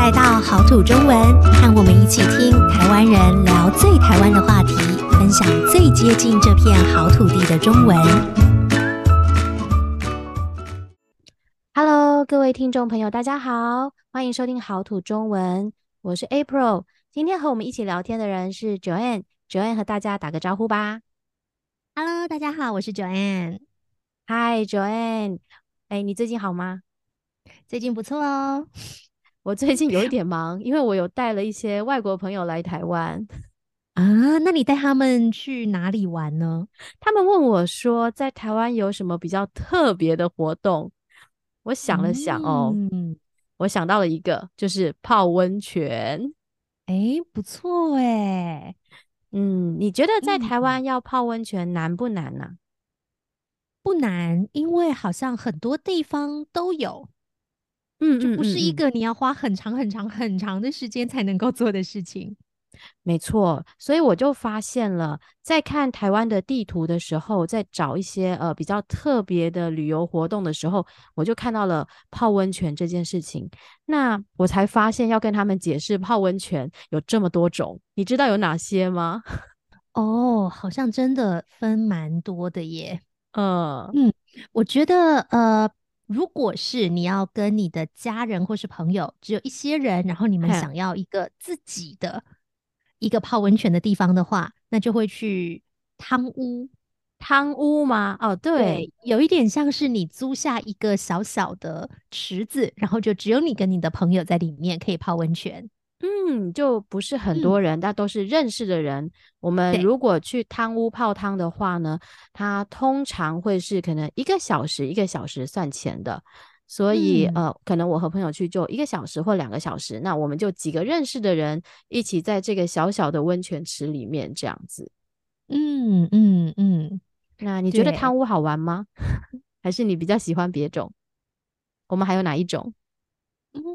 来到好土中文，和我们一起听台湾人聊最台湾的话题，分享最接近这片好土地的中文。Hello，各位听众朋友，大家好，欢迎收听好土中文，我是 April。今天和我们一起聊天的人是 Joanne，Joanne 和大家打个招呼吧。Hello，大家好，我是 Joanne。Hi，Joanne，哎，你最近好吗？最近不错哦。我最近有一 点忙，因为我有带了一些外国朋友来台湾啊。那你带他们去哪里玩呢？他们问我说，在台湾有什么比较特别的活动？我想了想哦，嗯，我想到了一个，就是泡温泉。诶，不错诶。嗯，你觉得在台湾要泡温泉难不难呢？不难，因为好像很多地方都有。嗯，就不是一个你要花很长很长很长的时间才能够做的事情。没错，所以我就发现了，在看台湾的地图的时候，在找一些呃比较特别的旅游活动的时候，我就看到了泡温泉这件事情。那我才发现要跟他们解释泡温泉有这么多种，你知道有哪些吗？哦，好像真的分蛮多的耶。呃、嗯，我觉得呃。如果是你要跟你的家人或是朋友，只有一些人，然后你们想要一个自己的一个泡温泉的地方的话，那就会去汤屋。汤屋吗？哦，对，对，有一点像是你租下一个小小的池子，然后就只有你跟你的朋友在里面可以泡温泉。嗯，就不是很多人，但、嗯、都是认识的人。我们如果去汤屋泡汤的话呢，它通常会是可能一个小时一个小时算钱的，所以、嗯、呃，可能我和朋友去就一个小时或两个小时，那我们就几个认识的人一起在这个小小的温泉池里面这样子。嗯嗯嗯，那你觉得汤屋好玩吗？还是你比较喜欢别种？我们还有哪一种？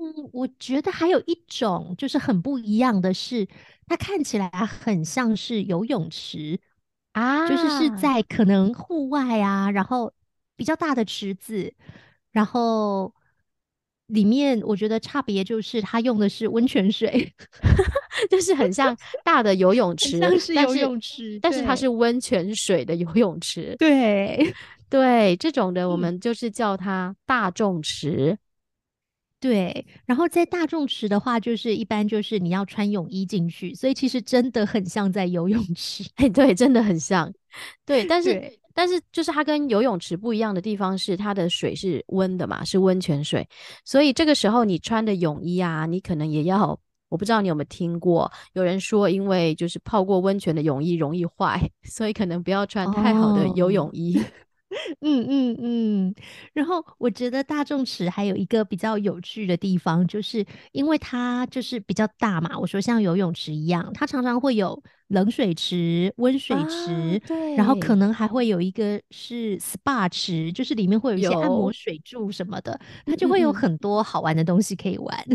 嗯，我觉得还有一种就是很不一样的是，它看起来很像是游泳池啊，就是是在可能户外啊，然后比较大的池子，然后里面我觉得差别就是它用的是温泉水，就是很像大的游泳池，像是游泳池，但是，但是它是温泉水的游泳池，对。对，这种的我们就是叫它大众池。对，然后在大众池的话，就是一般就是你要穿泳衣进去，所以其实真的很像在游泳池。哎，对，真的很像。对，但是但是就是它跟游泳池不一样的地方是，它的水是温的嘛，是温泉水，所以这个时候你穿的泳衣啊，你可能也要，我不知道你有没有听过，有人说因为就是泡过温泉的泳衣容易坏，所以可能不要穿太好的游泳衣。哦嗯嗯嗯，然后我觉得大众池还有一个比较有趣的地方，就是因为它就是比较大嘛。我说像游泳池一样，它常常会有冷水池、温水池，啊、对，然后可能还会有一个是 SPA 池，就是里面会有一些按摩水柱什么的，它就会有很多好玩的东西可以玩。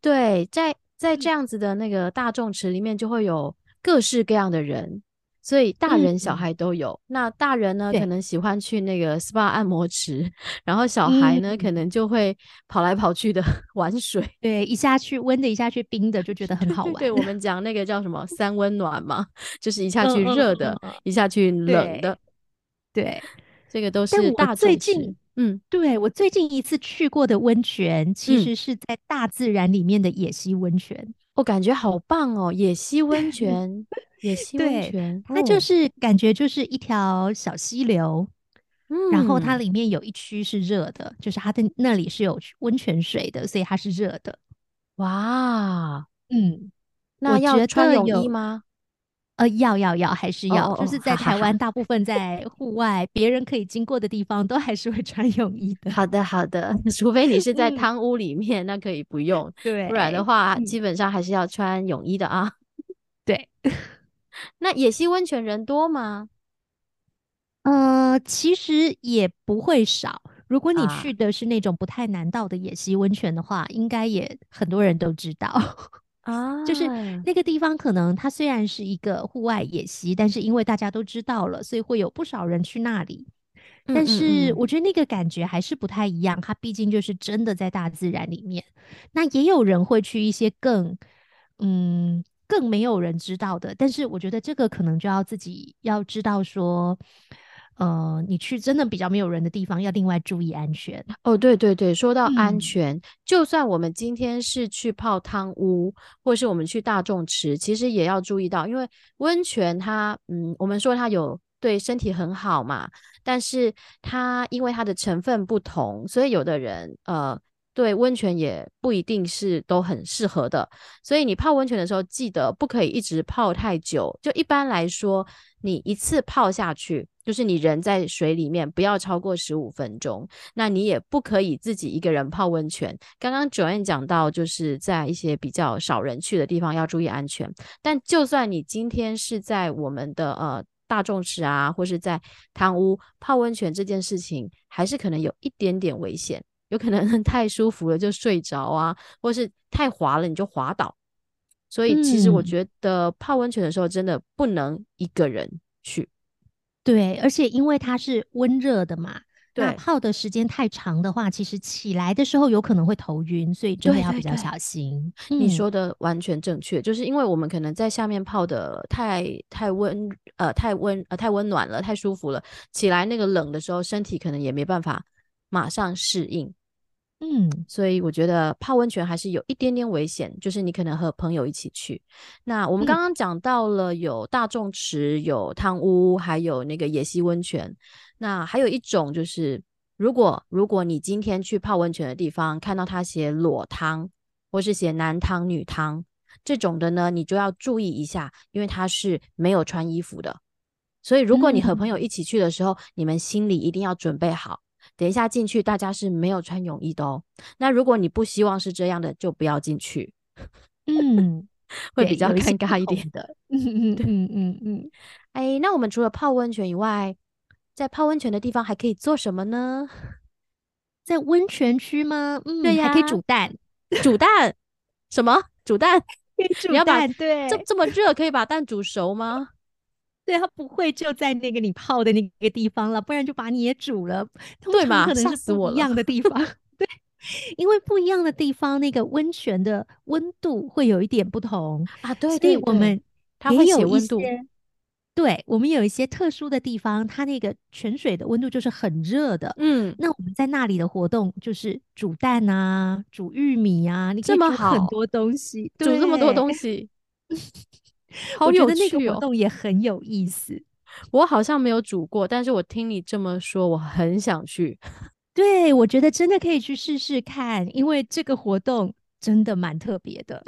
对，在在 这样子的那个大众池里面，就会有各式各样的人。所以大人小孩都有。嗯、那大人呢，可能喜欢去那个 SPA 按摩池，然后小孩呢、嗯，可能就会跑来跑去的 玩水。对，一下去温的，一下去冰的，就觉得很好玩。对，我们 讲那个叫什么三温暖嘛，就是一下去热的、一下去冷的。对，对这个都是大最近。嗯，对，我最近一次去过的温泉，其实是在大自然里面的野溪温泉。我感觉好棒哦，野溪 温泉。野溪温泉，它就是感觉就是一条小溪流，嗯，然后它里面有一区是热的，就是它的那里是有温泉水的，所以它是热的。哇，嗯，那要穿泳衣吗？呃，要要要，还是要？哦、就是在台湾，大部分在户外，别人可以经过的地方，都还是会穿泳衣的。好的，好的，除非你是在汤屋里面，嗯、那可以不用。对，不然的话，基本上还是要穿泳衣的啊。对。那野溪温泉人多吗？呃，其实也不会少。如果你去的是那种不太难到的野溪温泉的话，啊、应该也很多人都知道啊。就是那个地方，可能它虽然是一个户外野溪，但是因为大家都知道了，所以会有不少人去那里。但是我觉得那个感觉还是不太一样。它毕竟就是真的在大自然里面。那也有人会去一些更嗯更没有人知道的，但是我觉得这个可能就要自己要知道说。呃，你去真的比较没有人的地方，要另外注意安全。哦，对对对，说到安全，嗯、就算我们今天是去泡汤屋，或是我们去大众池，其实也要注意到，因为温泉它，嗯，我们说它有对身体很好嘛，但是它因为它的成分不同，所以有的人，呃。对，温泉也不一定是都很适合的，所以你泡温泉的时候，记得不可以一直泡太久。就一般来说，你一次泡下去，就是你人在水里面不要超过十五分钟。那你也不可以自己一个人泡温泉。刚刚 Joanne 讲到，就是在一些比较少人去的地方要注意安全。但就算你今天是在我们的呃大众池啊，或是在汤屋泡温泉，这件事情还是可能有一点点危险。有可能 太舒服了就睡着啊，或是太滑了你就滑倒。所以其实我觉得泡温泉的时候真的不能一个人去。嗯、对，而且因为它是温热的嘛，那，泡的时间太长的话，其实起来的时候有可能会头晕，所以真的要比较小心。对对对，你说的完全正确，嗯、就是因为我们可能在下面泡的太太温呃太温呃太温暖了，太舒服了，起来那个冷的时候，身体可能也没办法马上适应。嗯，所以我觉得泡温泉还是有一点点危险，就是你可能和朋友一起去。那我们刚刚讲到了有大众池、有汤屋，还有那个野溪温泉。那还有一种就是，如果如果你今天去泡温泉的地方看到他写裸汤，或是写男汤女汤这种的呢，你就要注意一下，因为他是没有穿衣服的。所以如果你和朋友一起去的时候，嗯、你们心里一定要准备好。等一下进去，大家是没有穿泳衣的哦。那如果你不希望是这样的，就不要进去。嗯，会比较尴尬一点的。嗯嗯嗯嗯嗯。哎，那我们除了泡温泉以外，在泡温泉的地方还可以做什么呢？在温泉区吗？嗯，对呀，还可以煮蛋。煮蛋？什么？煮蛋？煮蛋。你要把对，这这么热，可以把蛋煮熟吗？对，它不会就在那个你泡的那个地方了，不然就把你也煮了。对嘛？可能是不一样的地方。对，因为不一样的地方，那个温泉的温度会有一点不同啊。对，对，对，我们它会写温度。对，我们有一些特殊的地方，它那个泉水的温度就是很热的。嗯，那我们在那里的活动就是煮蛋啊，煮玉米啊，你可以煮很多东西，煮这么多东西。好有趣哦，我觉得那个活动也很有意思。我好像没有煮过，但是我听你这么说，我很想去。对，我觉得真的可以去试试看，因为这个活动真的蛮特别的。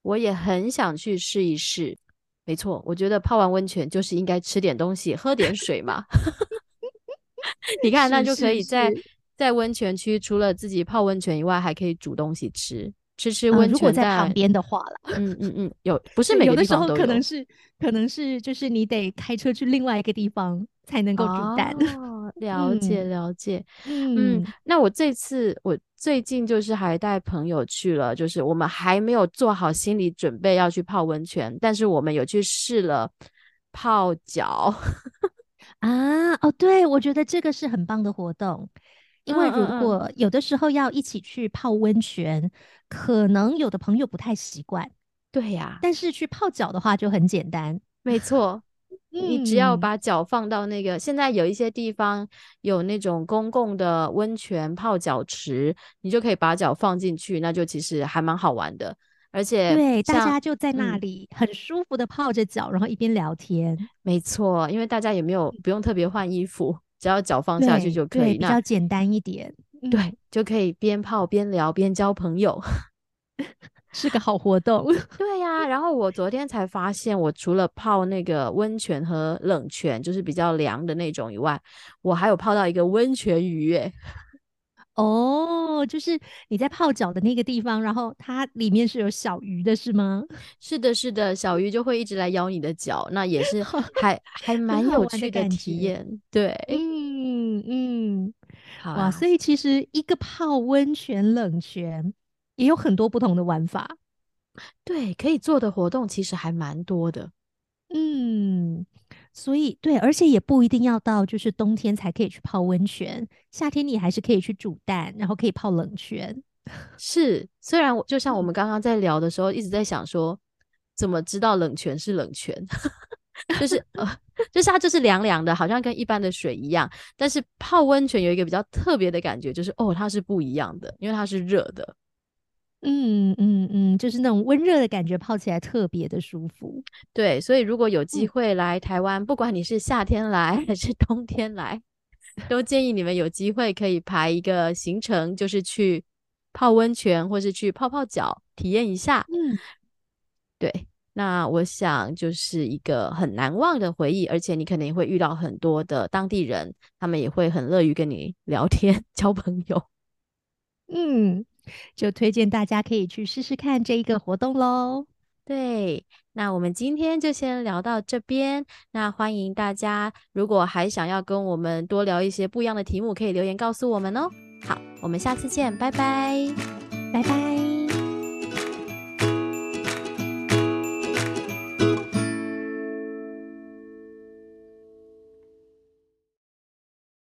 我也很想去试一试。没错，我觉得泡完温泉就是应该吃点东西，喝点水嘛。你看，那就可以在在温泉区，除了自己泡温泉以外，还可以煮东西吃。吃吃温泉、呃，如果在旁边的话了，嗯嗯嗯，有不 是每个地方都有，有的时候可能是可能是就是你得开车去另外一个地方才能够煮蛋。哦，了解了解，嗯，嗯，那我这次我最近就是还带朋友去了，就是我们还没有做好心理准备要去泡温泉，但是我们有去试了泡脚 啊，哦，对，我觉得这个是很棒的活动。因为如果有的时候要一起去泡温泉，嗯嗯嗯，可能有的朋友不太习惯。对呀，但是去泡脚的话就很简单。没错，你只要把脚放到那个，嗯、现在有一些地方有那种公共的温泉泡脚池，你就可以把脚放进去，那就其实还蛮好玩的。而且对，大家就在那里很舒服的泡着脚，嗯、然后一边聊天。没错，因为大家也没有不用特别换衣服。只要脚放下去就可以，比较简单一点。对，嗯、就可以边泡边聊边交朋友，是个好活动。对呀、啊，然后我昨天才发现，我除了泡那个温泉和冷泉，就是比较凉的那种以外，我还有泡到一个温泉鱼耶。哦，就是你在泡脚的那个地方，然后它里面是有小鱼的，是吗？是的，是的，小鱼就会一直来咬你的脚，那也是 还还蛮有趣的体验。对，嗯嗯，好哇，所以其实一个泡温泉、冷泉也有很多不同的玩法。对，可以做的活动其实还蛮多的。嗯。所以对，而且也不一定要到就是冬天才可以去泡温泉，夏天你还是可以去煮蛋，然后可以泡冷泉。是，虽然我就像我们刚刚在聊的时候，一直在想说，怎么知道冷泉是冷泉？就是呃，就是它就是凉凉的，好像跟一般的水一样。但是泡温泉有一个比较特别的感觉，就是哦，它是不一样的，因为它是热的。嗯嗯嗯，就是那种温热的感觉，泡起来特别的舒服。对，所以如果有机会来台湾，嗯、不管你是夏天来还是冬天来，都建议你们有机会可以排一个行程，就是去泡温泉，或是去泡泡脚，体验一下。嗯，对，那我想就是一个很难忘的回忆，而且你可能也会遇到很多的当地人，他们也会很乐于跟你聊天、交朋友。嗯。就推荐大家可以去试试看这一个活动喽。对，那我们今天就先聊到这边。那欢迎大家，如果还想要跟我们多聊一些不一样的题目，可以留言告诉我们哦。好，我们下次见，拜拜，拜拜。